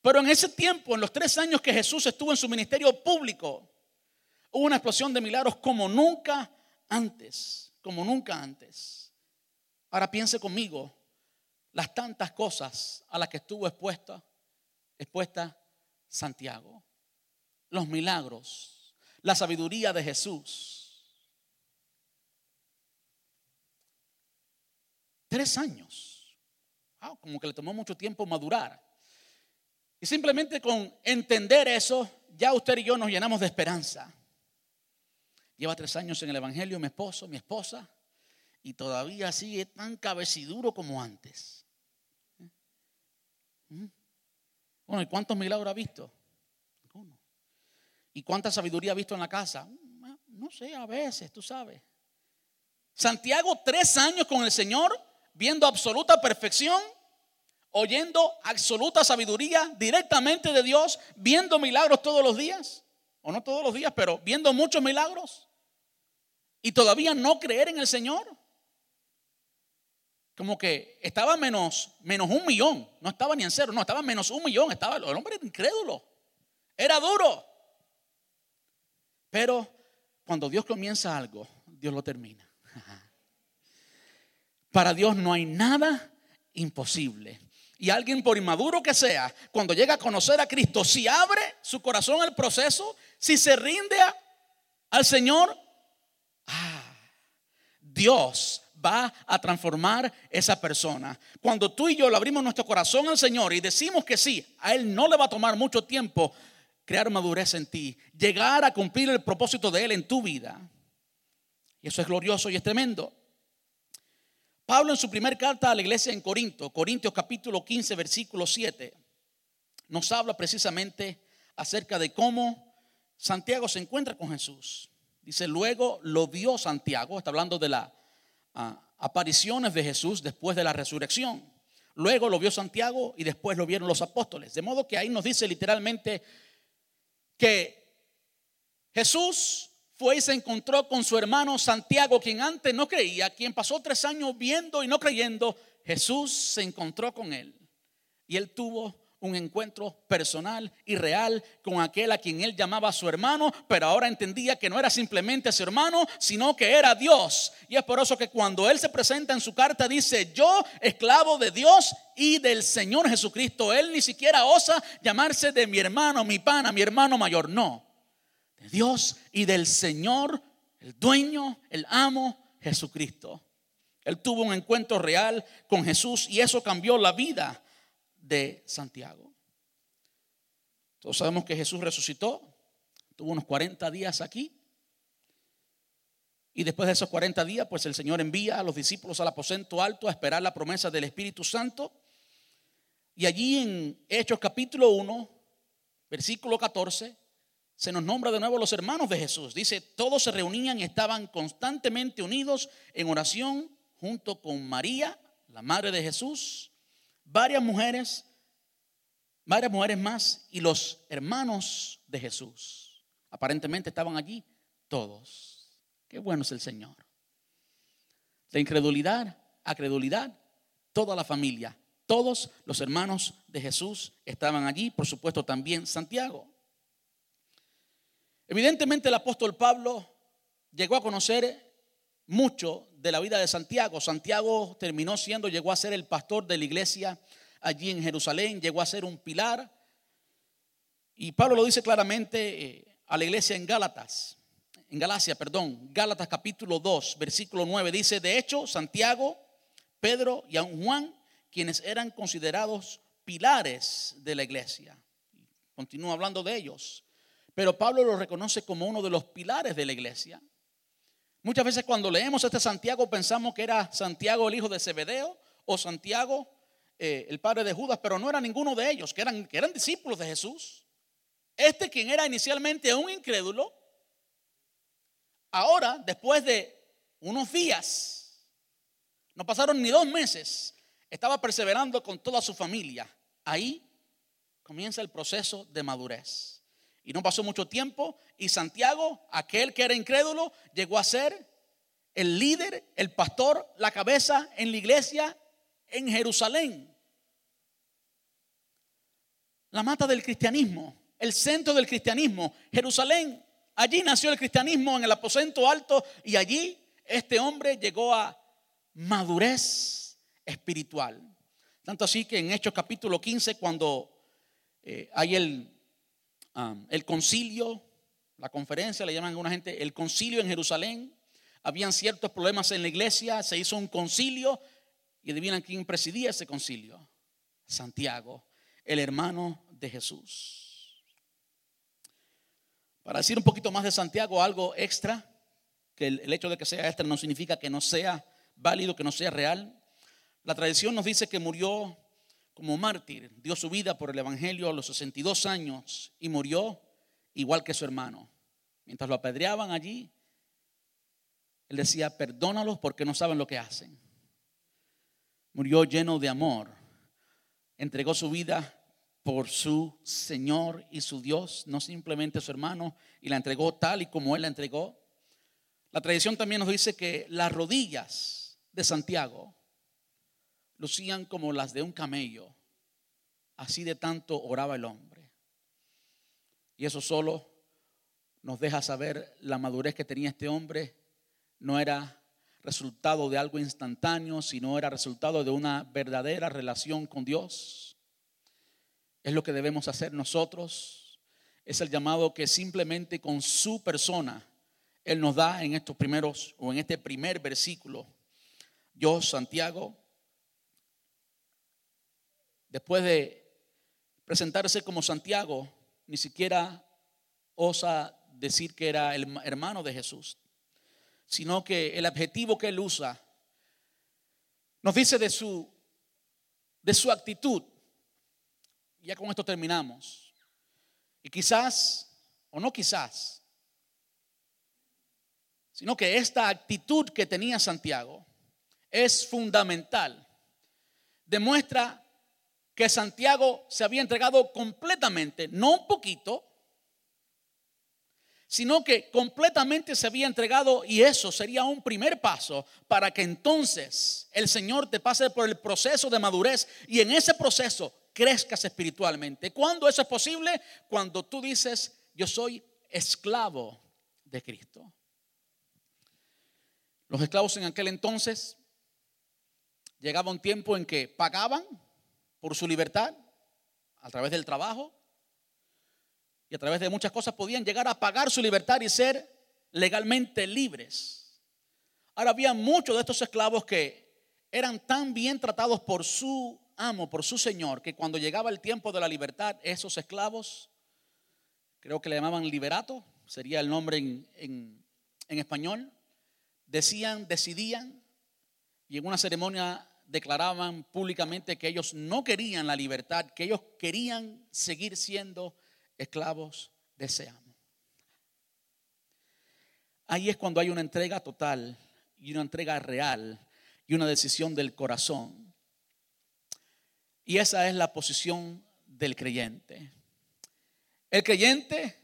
Pero en ese tiempo, en los tres años que Jesús estuvo en su ministerio público, hubo una explosión de milagros como nunca antes, como nunca antes. Ahora piense conmigo las tantas cosas a las que estuvo expuesta, expuesta Santiago los milagros, la sabiduría de Jesús. Tres años. como que le tomó mucho tiempo madurar. Y simplemente con entender eso, ya usted y yo nos llenamos de esperanza. Lleva tres años en el Evangelio mi esposo, mi esposa, y todavía sigue tan cabeciduro como antes. ¿Eh? ¿Mm? Bueno, ¿y cuántos milagros ha visto? ¿Y cuánta sabiduría ha visto en la casa? No sé, a veces, tú sabes. Santiago, tres años con el Señor, viendo absoluta perfección, oyendo absoluta sabiduría directamente de Dios, viendo milagros todos los días, o no todos los días, pero viendo muchos milagros, y todavía no creer en el Señor. Como que estaba menos, menos un millón, no estaba ni en cero, no, estaba menos un millón, estaba el hombre incrédulo, era duro. Pero cuando Dios comienza algo, Dios lo termina. Para Dios no hay nada imposible. Y alguien por inmaduro que sea, cuando llega a conocer a Cristo, si abre su corazón al proceso, si se rinde al Señor, ah, Dios va a transformar esa persona. Cuando tú y yo le abrimos nuestro corazón al Señor y decimos que sí, a Él no le va a tomar mucho tiempo crear madurez en ti, llegar a cumplir el propósito de Él en tu vida. Y eso es glorioso y es tremendo. Pablo en su primer carta a la iglesia en Corinto, Corintios capítulo 15, versículo 7, nos habla precisamente acerca de cómo Santiago se encuentra con Jesús. Dice, luego lo vio Santiago, está hablando de las ah, apariciones de Jesús después de la resurrección. Luego lo vio Santiago y después lo vieron los apóstoles. De modo que ahí nos dice literalmente que Jesús fue y se encontró con su hermano Santiago, quien antes no creía, quien pasó tres años viendo y no creyendo. Jesús se encontró con él y él tuvo un encuentro personal y real con aquel a quien él llamaba su hermano, pero ahora entendía que no era simplemente su hermano, sino que era Dios. Y es por eso que cuando él se presenta en su carta dice, yo, esclavo de Dios y del Señor Jesucristo, él ni siquiera osa llamarse de mi hermano, mi pana, mi hermano mayor, no, de Dios y del Señor, el dueño, el amo, Jesucristo. Él tuvo un encuentro real con Jesús y eso cambió la vida de Santiago. Todos sabemos que Jesús resucitó, tuvo unos 40 días aquí. Y después de esos 40 días, pues el Señor envía a los discípulos al aposento alto a esperar la promesa del Espíritu Santo. Y allí en Hechos capítulo 1, versículo 14, se nos nombra de nuevo los hermanos de Jesús. Dice, todos se reunían y estaban constantemente unidos en oración junto con María, la madre de Jesús, varias mujeres, varias mujeres más y los hermanos de Jesús. Aparentemente estaban allí todos. Qué bueno es el Señor. De incredulidad a credulidad, toda la familia, todos los hermanos de Jesús estaban allí, por supuesto también Santiago. Evidentemente el apóstol Pablo llegó a conocer mucho de la vida de Santiago. Santiago terminó siendo, llegó a ser el pastor de la iglesia allí en Jerusalén, llegó a ser un pilar. Y Pablo lo dice claramente eh, a la iglesia en Gálatas, en Galacia, perdón, Gálatas capítulo 2, versículo 9, dice, de hecho, Santiago, Pedro y aun Juan, quienes eran considerados pilares de la iglesia. Continúa hablando de ellos. Pero Pablo lo reconoce como uno de los pilares de la iglesia. Muchas veces cuando leemos este Santiago pensamos que era Santiago el hijo de Zebedeo o Santiago eh, el padre de Judas, pero no era ninguno de ellos, que eran, que eran discípulos de Jesús. Este quien era inicialmente un incrédulo, ahora después de unos días, no pasaron ni dos meses, estaba perseverando con toda su familia. Ahí comienza el proceso de madurez. Y no pasó mucho tiempo y Santiago, aquel que era incrédulo, llegó a ser el líder, el pastor, la cabeza en la iglesia en Jerusalén. La mata del cristianismo, el centro del cristianismo, Jerusalén. Allí nació el cristianismo en el aposento alto y allí este hombre llegó a madurez espiritual. Tanto así que en Hechos capítulo 15, cuando eh, hay el, um, el concilio, la conferencia, le llaman a alguna gente, el concilio en Jerusalén, habían ciertos problemas en la iglesia, se hizo un concilio y adivinan quién presidía ese concilio. Santiago, el hermano de Jesús. Para decir un poquito más de Santiago, algo extra, que el, hecho de que sea extra no significa que no sea válido, que no sea real. La tradición nos dice que murió como mártir, dio su vida por el Evangelio a los 62 años y murió igual que su hermano. Mientras lo apedreaban allí, él decía, perdónalos porque no saben lo que hacen. Murió lleno de amor, entregó su vida por su Señor y su Dios, no simplemente su hermano, y la entregó tal y como él la entregó. La tradición también nos dice que las rodillas de Santiago lucían como las de un camello. Así de tanto oraba el hombre. Y eso solo nos deja saber la madurez que tenía este hombre. No era resultado de algo instantáneo, sino era resultado de una verdadera relación con Dios. Es lo que debemos hacer nosotros. Es el llamado que simplemente con su persona Él nos da en estos primeros o en este primer versículo. Yo, Santiago, después de presentarse como Santiago, ni siquiera osa decir que era el hermano de Jesús, sino que el adjetivo que él usa nos dice de su, de su actitud. Ya con esto terminamos. Y quizás, o no quizás, sino que esta actitud que tenía Santiago es fundamental. Demuestra que Santiago se había entregado completamente, no un poquito, sino que completamente se había entregado y eso sería un primer paso para que entonces el Señor te pase por el proceso de madurez y en ese proceso crezcas espiritualmente. ¿Cuándo eso es posible? Cuando tú dices, yo soy esclavo de Cristo. Los esclavos en aquel entonces llegaba un tiempo en que pagaban por su libertad a través del trabajo y a través de muchas cosas podían llegar a pagar su libertad y ser legalmente libres. Ahora había muchos de estos esclavos que eran tan bien tratados por su amo, por su señor, que cuando llegaba el tiempo de la libertad, esos esclavos, creo que le llamaban liberato, sería el nombre en, en español, decían, decidían, y en una ceremonia declaraban públicamente que ellos no querían la libertad, que ellos querían seguir siendo esclavos de ese amo. Ahí es cuando hay una entrega total y una entrega real y una decisión del corazón. Y esa es la posición del creyente. El creyente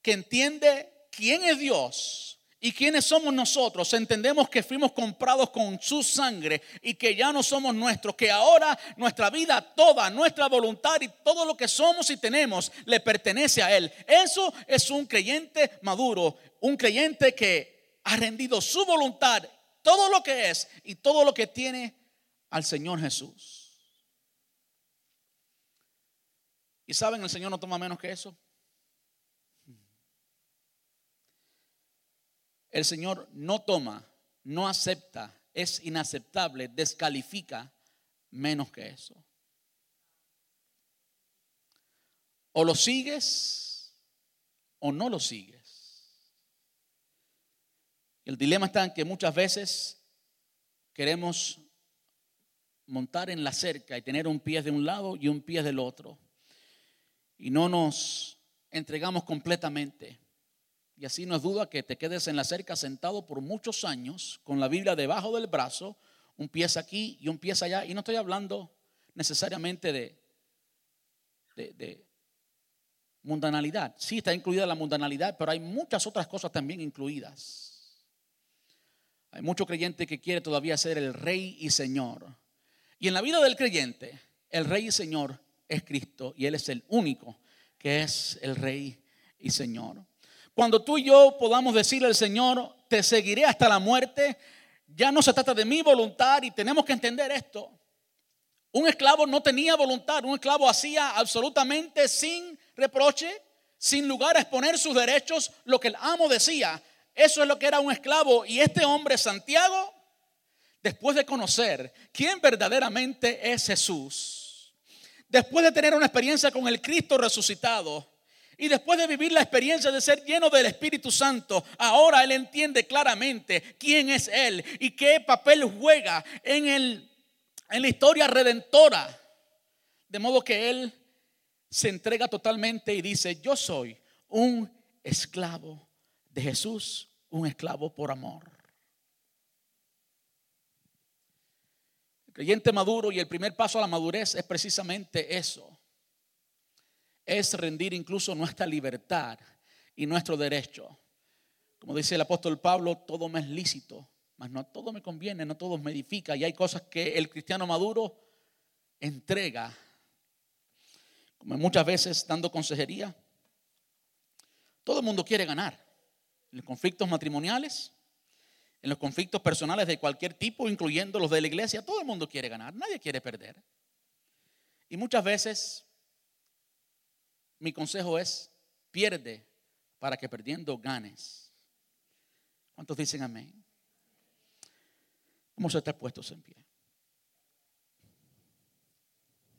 que entiende quién es Dios ¿Y quiénes somos nosotros? Entendemos que fuimos comprados con su sangre y que ya no somos nuestros, que ahora nuestra vida toda, nuestra voluntad y todo lo que somos y tenemos le pertenece a Él. Eso es un creyente maduro, un creyente que ha rendido su voluntad, todo lo que es y todo lo que tiene al Señor Jesús. ¿Y saben, el Señor no toma menos que eso? El Señor no toma, no acepta, es inaceptable, descalifica menos que eso. O lo sigues o no lo sigues. El dilema está en que muchas veces queremos montar en la cerca y tener un pie de un lado y un pie del otro. Y no nos entregamos completamente. Y así no es duda que te quedes en la cerca sentado por muchos años con la Biblia debajo del brazo, un pie aquí y un pie allá. Y no estoy hablando necesariamente de, de, de mundanalidad. Sí está incluida la mundanalidad, pero hay muchas otras cosas también incluidas. Hay mucho creyente que quiere todavía ser el rey y señor. Y en la vida del creyente, el rey y señor es Cristo y Él es el único que es el rey y señor. Cuando tú y yo podamos decirle al Señor, te seguiré hasta la muerte, ya no se trata de mi voluntad y tenemos que entender esto. Un esclavo no tenía voluntad, un esclavo hacía absolutamente sin reproche, sin lugar a exponer sus derechos, lo que el amo decía. Eso es lo que era un esclavo. Y este hombre, Santiago, después de conocer quién verdaderamente es Jesús, después de tener una experiencia con el Cristo resucitado, y después de vivir la experiencia de ser lleno del Espíritu Santo, ahora él entiende claramente quién es él y qué papel juega en, el, en la historia redentora. De modo que él se entrega totalmente y dice, yo soy un esclavo de Jesús, un esclavo por amor. El creyente maduro y el primer paso a la madurez es precisamente eso. Es rendir incluso nuestra libertad y nuestro derecho. Como dice el apóstol Pablo, todo me es lícito, mas no todo me conviene, no todo me edifica. Y hay cosas que el cristiano maduro entrega. Como muchas veces dando consejería, todo el mundo quiere ganar en los conflictos matrimoniales, en los conflictos personales de cualquier tipo, incluyendo los de la iglesia, todo el mundo quiere ganar, nadie quiere perder. Y muchas veces mi consejo es, pierde para que perdiendo ganes. ¿Cuántos dicen amén? Vamos a estar puestos en pie.